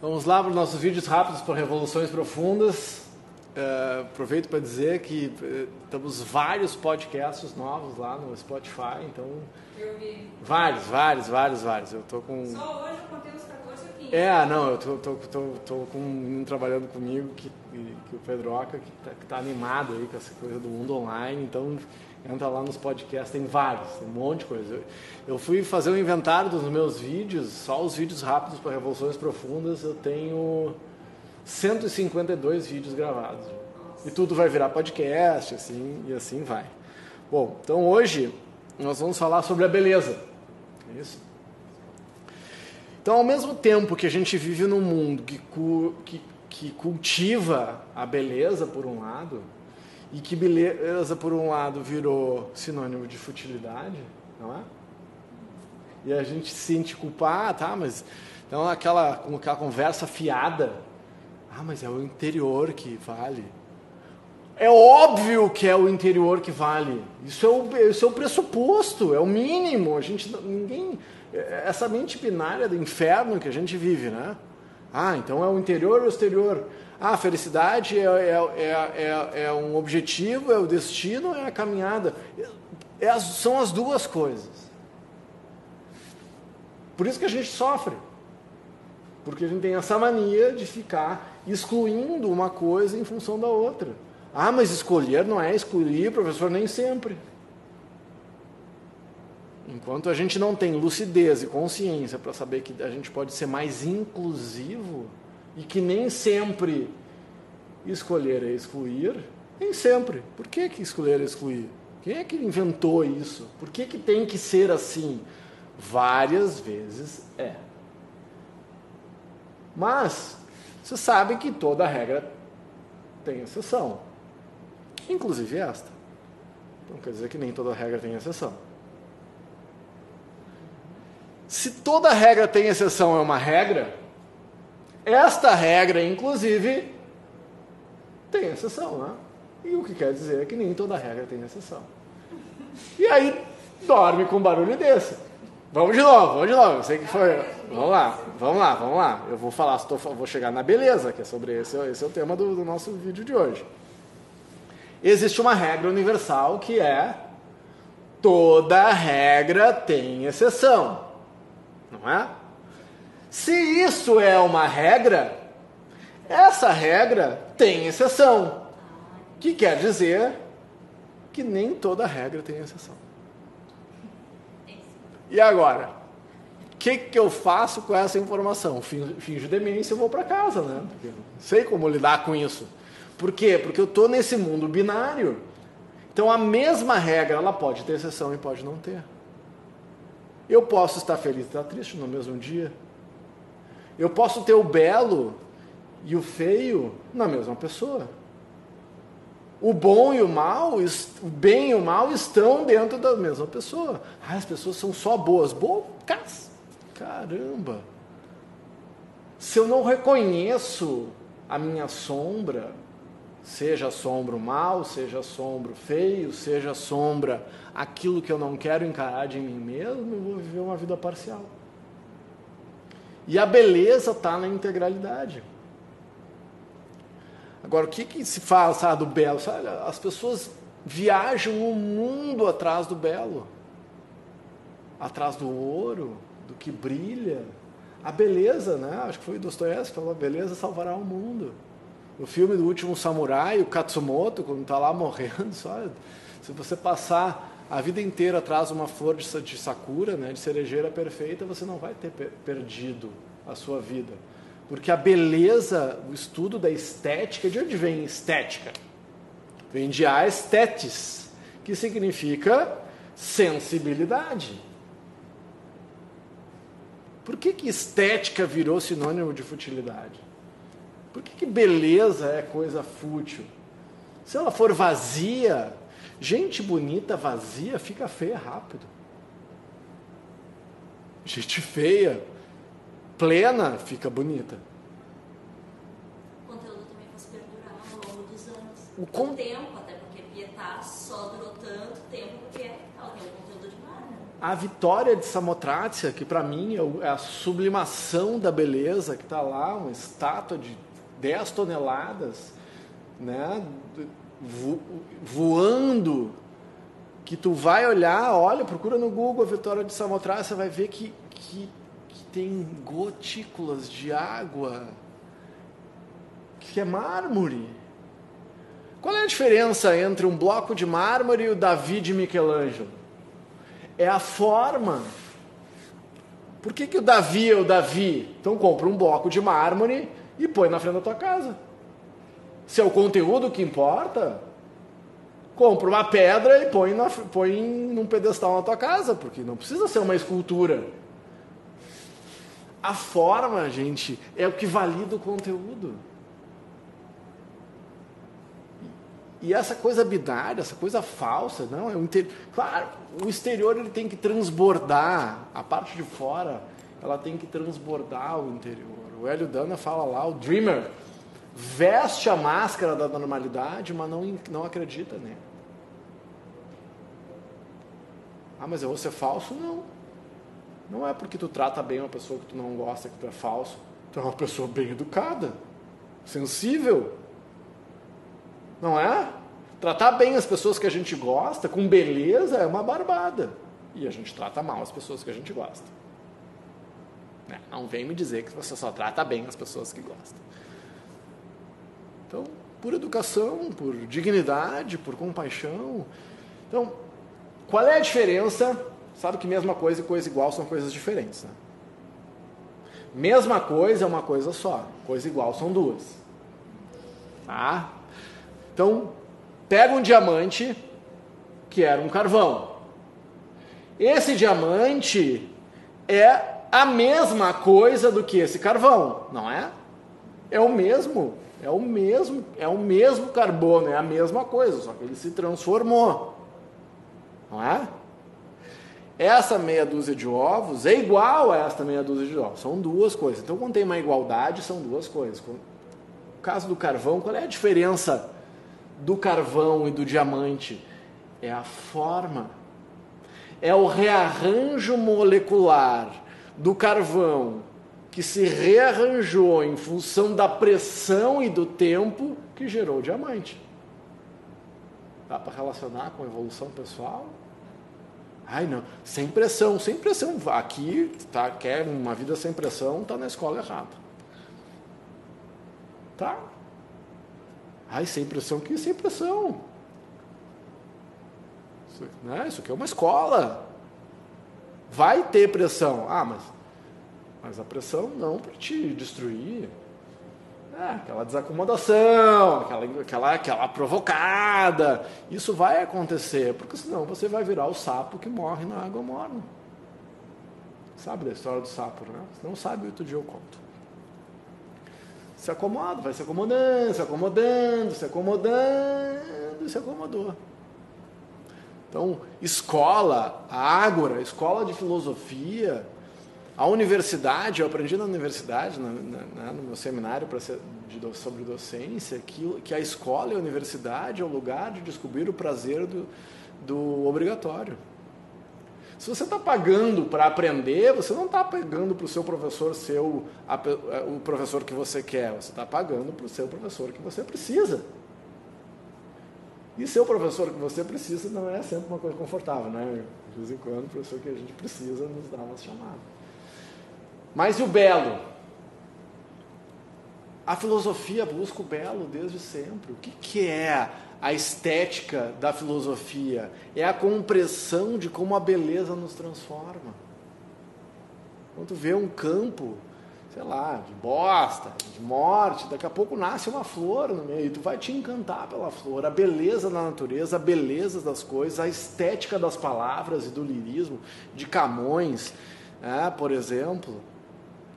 Vamos lá para os nossos vídeos rápidos para revoluções profundas. Uh, aproveito para dizer que uh, temos vários podcasts novos lá no Spotify, então Eu vi. vários, vários, vários, vários. Eu tô com Só hoje eu contei é, não, eu tô, tô, tô, tô com um menino trabalhando comigo, que, que o Pedroca, que tá, que tá animado aí com essa coisa do mundo online, então entra lá nos podcasts, tem vários, tem um monte de coisa. Eu, eu fui fazer um inventário dos meus vídeos, só os vídeos rápidos para Revoluções Profundas, eu tenho 152 vídeos gravados. E tudo vai virar podcast, assim, e assim vai. Bom, então hoje nós vamos falar sobre a beleza. É isso? Então, ao mesmo tempo que a gente vive num mundo que, cu- que, que cultiva a beleza, por um lado, e que beleza, por um lado, virou sinônimo de futilidade, não é? E a gente se sente culpado, ah, tá, mas. Então, aquela, aquela conversa fiada. Ah, mas é o interior que vale. É óbvio que é o interior que vale. Isso é o, isso é o pressuposto, é o mínimo. A gente ninguém essa mente binária do inferno que a gente vive, né? Ah, então é o interior ou o exterior? Ah, a felicidade é, é, é, é, é um objetivo, é o destino, é a caminhada. É as- são as duas coisas. Por isso que a gente sofre. Porque a gente tem essa mania de ficar excluindo uma coisa em função da outra. Ah, mas escolher não é excluir, professor, nem sempre. Enquanto a gente não tem lucidez e consciência para saber que a gente pode ser mais inclusivo e que nem sempre escolher é excluir, nem sempre. Por que, que escolher é excluir? Quem é que inventou isso? Por que, que tem que ser assim? Várias vezes é. Mas você sabe que toda regra tem exceção, inclusive esta. Então quer dizer que nem toda regra tem exceção. Se toda regra tem exceção é uma regra, esta regra, inclusive, tem exceção, né? E o que quer dizer é que nem toda regra tem exceção. E aí dorme com um barulho desse. Vamos de novo, vamos de novo. Eu sei que foi. Vamos lá, vamos lá, vamos lá. Eu vou falar, estou- vou chegar na beleza, que é sobre esse, esse é o tema do, do nosso vídeo de hoje. Existe uma regra universal que é toda regra tem exceção. Não é? Se isso é uma regra, essa regra tem exceção. Que quer dizer que nem toda regra tem exceção. E agora? O que, que eu faço com essa informação? Fin- Finjo demência e vou para casa, né? Porque sei como lidar com isso. Por quê? Porque eu estou nesse mundo binário. Então a mesma regra ela pode ter exceção e pode não ter. Eu posso estar feliz e estar triste no mesmo dia. Eu posso ter o belo e o feio na mesma pessoa. O bom e o mal, o bem e o mal estão dentro da mesma pessoa. Ah, as pessoas são só boas. Bocas! Caramba! Se eu não reconheço a minha sombra, seja sombra o mal, seja sombra o feio, seja sombra aquilo que eu não quero encarar de mim mesmo, eu vou viver uma vida parcial. E a beleza está na integralidade. Agora, o que, que se fala sabe, do belo? Sabe, as pessoas viajam o mundo atrás do belo, atrás do ouro, do que brilha. A beleza, né? Acho que foi o Dostoiévski que falou: a beleza salvará o mundo. No filme do Último Samurai, o Katsumoto, quando está lá morrendo, sabe? se você passar a vida inteira atrás de uma flor de sa- de sakura, né, de cerejeira perfeita, você não vai ter per- perdido a sua vida. Porque a beleza, o estudo da estética, de onde vem estética? Vem de aesthetis, que significa sensibilidade. Por que, que estética virou sinônimo de futilidade? Por que, que beleza é coisa fútil? Se ela for vazia, gente bonita vazia fica feia rápido. Gente feia, plena, fica bonita. O conteúdo também fosse perdurar ao longo dos anos. O Com tempo, até porque Pietá só durou tanto tempo porque ela tem um conteúdo demais, né? a vitória de Samotrácia, que para mim é, é a sublimação da beleza, que está lá, uma estátua de 10 toneladas, né, voando, que tu vai olhar, olha, procura no Google a vitória de Samotrácia, vai ver que, que, que tem gotículas de água, que é mármore. Qual é a diferença entre um bloco de mármore e o Davi de Michelangelo? É a forma. Por que, que o Davi é o Davi? Então compra um bloco de mármore e põe na frente da tua casa. Se é o conteúdo que importa, compra uma pedra e põe, na, põe num pedestal na tua casa, porque não precisa ser uma escultura. A forma, gente, é o que valida o conteúdo. E essa coisa binária, essa coisa falsa, não, é o inter... claro, o exterior ele tem que transbordar, a parte de fora, ela tem que transbordar o interior. O Hélio Dana fala lá, o dreamer veste a máscara da normalidade, mas não, não acredita nele. Ah, mas eu vou ser falso? Não. Não é porque tu trata bem uma pessoa que tu não gosta que tu é falso. Tu é uma pessoa bem educada, sensível, não é? Tratar bem as pessoas que a gente gosta, com beleza, é uma barbada. E a gente trata mal as pessoas que a gente gosta. Né? Não vem me dizer que você só trata bem as pessoas que gosta. Então, por educação, por dignidade, por compaixão. Então, qual é a diferença? Sabe que mesma coisa e coisa igual são coisas diferentes. Né? Mesma coisa é uma coisa só, coisa igual são duas. Tá? Então, pega um diamante que era um carvão. Esse diamante é a mesma coisa do que esse carvão, não é? É o mesmo, é o mesmo, é o mesmo carbono, é a mesma coisa, só que ele se transformou. Não é? Essa meia dúzia de ovos é igual a esta meia dúzia de ovos. São duas coisas. Então, quando tem uma igualdade, são duas coisas. No caso do carvão, qual é a diferença do carvão e do diamante é a forma, é o rearranjo molecular do carvão que se rearranjou em função da pressão e do tempo que gerou o diamante. Dá para relacionar com a evolução pessoal? Ai não, sem pressão, sem pressão. Aqui tá, quer uma vida sem pressão, está na escola errada. Tá? Ai, sem pressão, que sem pressão? Isso, né? Isso aqui é uma escola. Vai ter pressão. Ah, mas, mas a pressão não para te destruir. É, aquela desacomodação, aquela, aquela, aquela provocada. Isso vai acontecer, porque senão você vai virar o sapo que morre na água morna. Sabe da história do sapo, né? Se não sabe, outro dia eu conto se acomoda, vai se acomodando, se acomodando, se acomodando, se acomodou. Então, escola, a Ágora, escola de filosofia, a universidade, eu aprendi na universidade, na, na, no meu seminário ser, de, sobre docência, que, que a escola e a universidade é o lugar de descobrir o prazer do, do obrigatório. Se você está pagando para aprender, você não está pagando para o seu professor ser o, a, o professor que você quer, você está pagando para o seu professor que você precisa. E ser o professor que você precisa não é sempre uma coisa confortável, né? De vez em quando, o professor que a gente precisa nos dá uma chamada. Mas e o belo? A filosofia busca o belo desde sempre. O que, que é a estética da filosofia, é a compreensão de como a beleza nos transforma. Quando vê um campo, sei lá, de bosta, de morte, daqui a pouco nasce uma flor no meio, e tu vai te encantar pela flor, a beleza da natureza, a beleza das coisas, a estética das palavras e do lirismo, de Camões, é, por exemplo,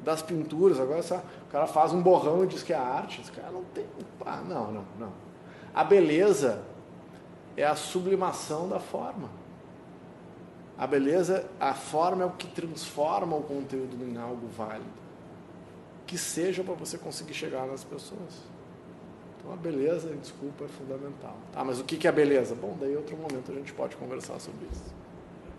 das pinturas. Agora o cara faz um borrão e diz que é arte. Esse cara não tem. Ah, não, não, não. A beleza é a sublimação da forma. A beleza, a forma é o que transforma o conteúdo em algo válido. Que seja para você conseguir chegar nas pessoas. Então a beleza, desculpa, é fundamental. Ah, mas o que é beleza? Bom, daí outro momento a gente pode conversar sobre isso.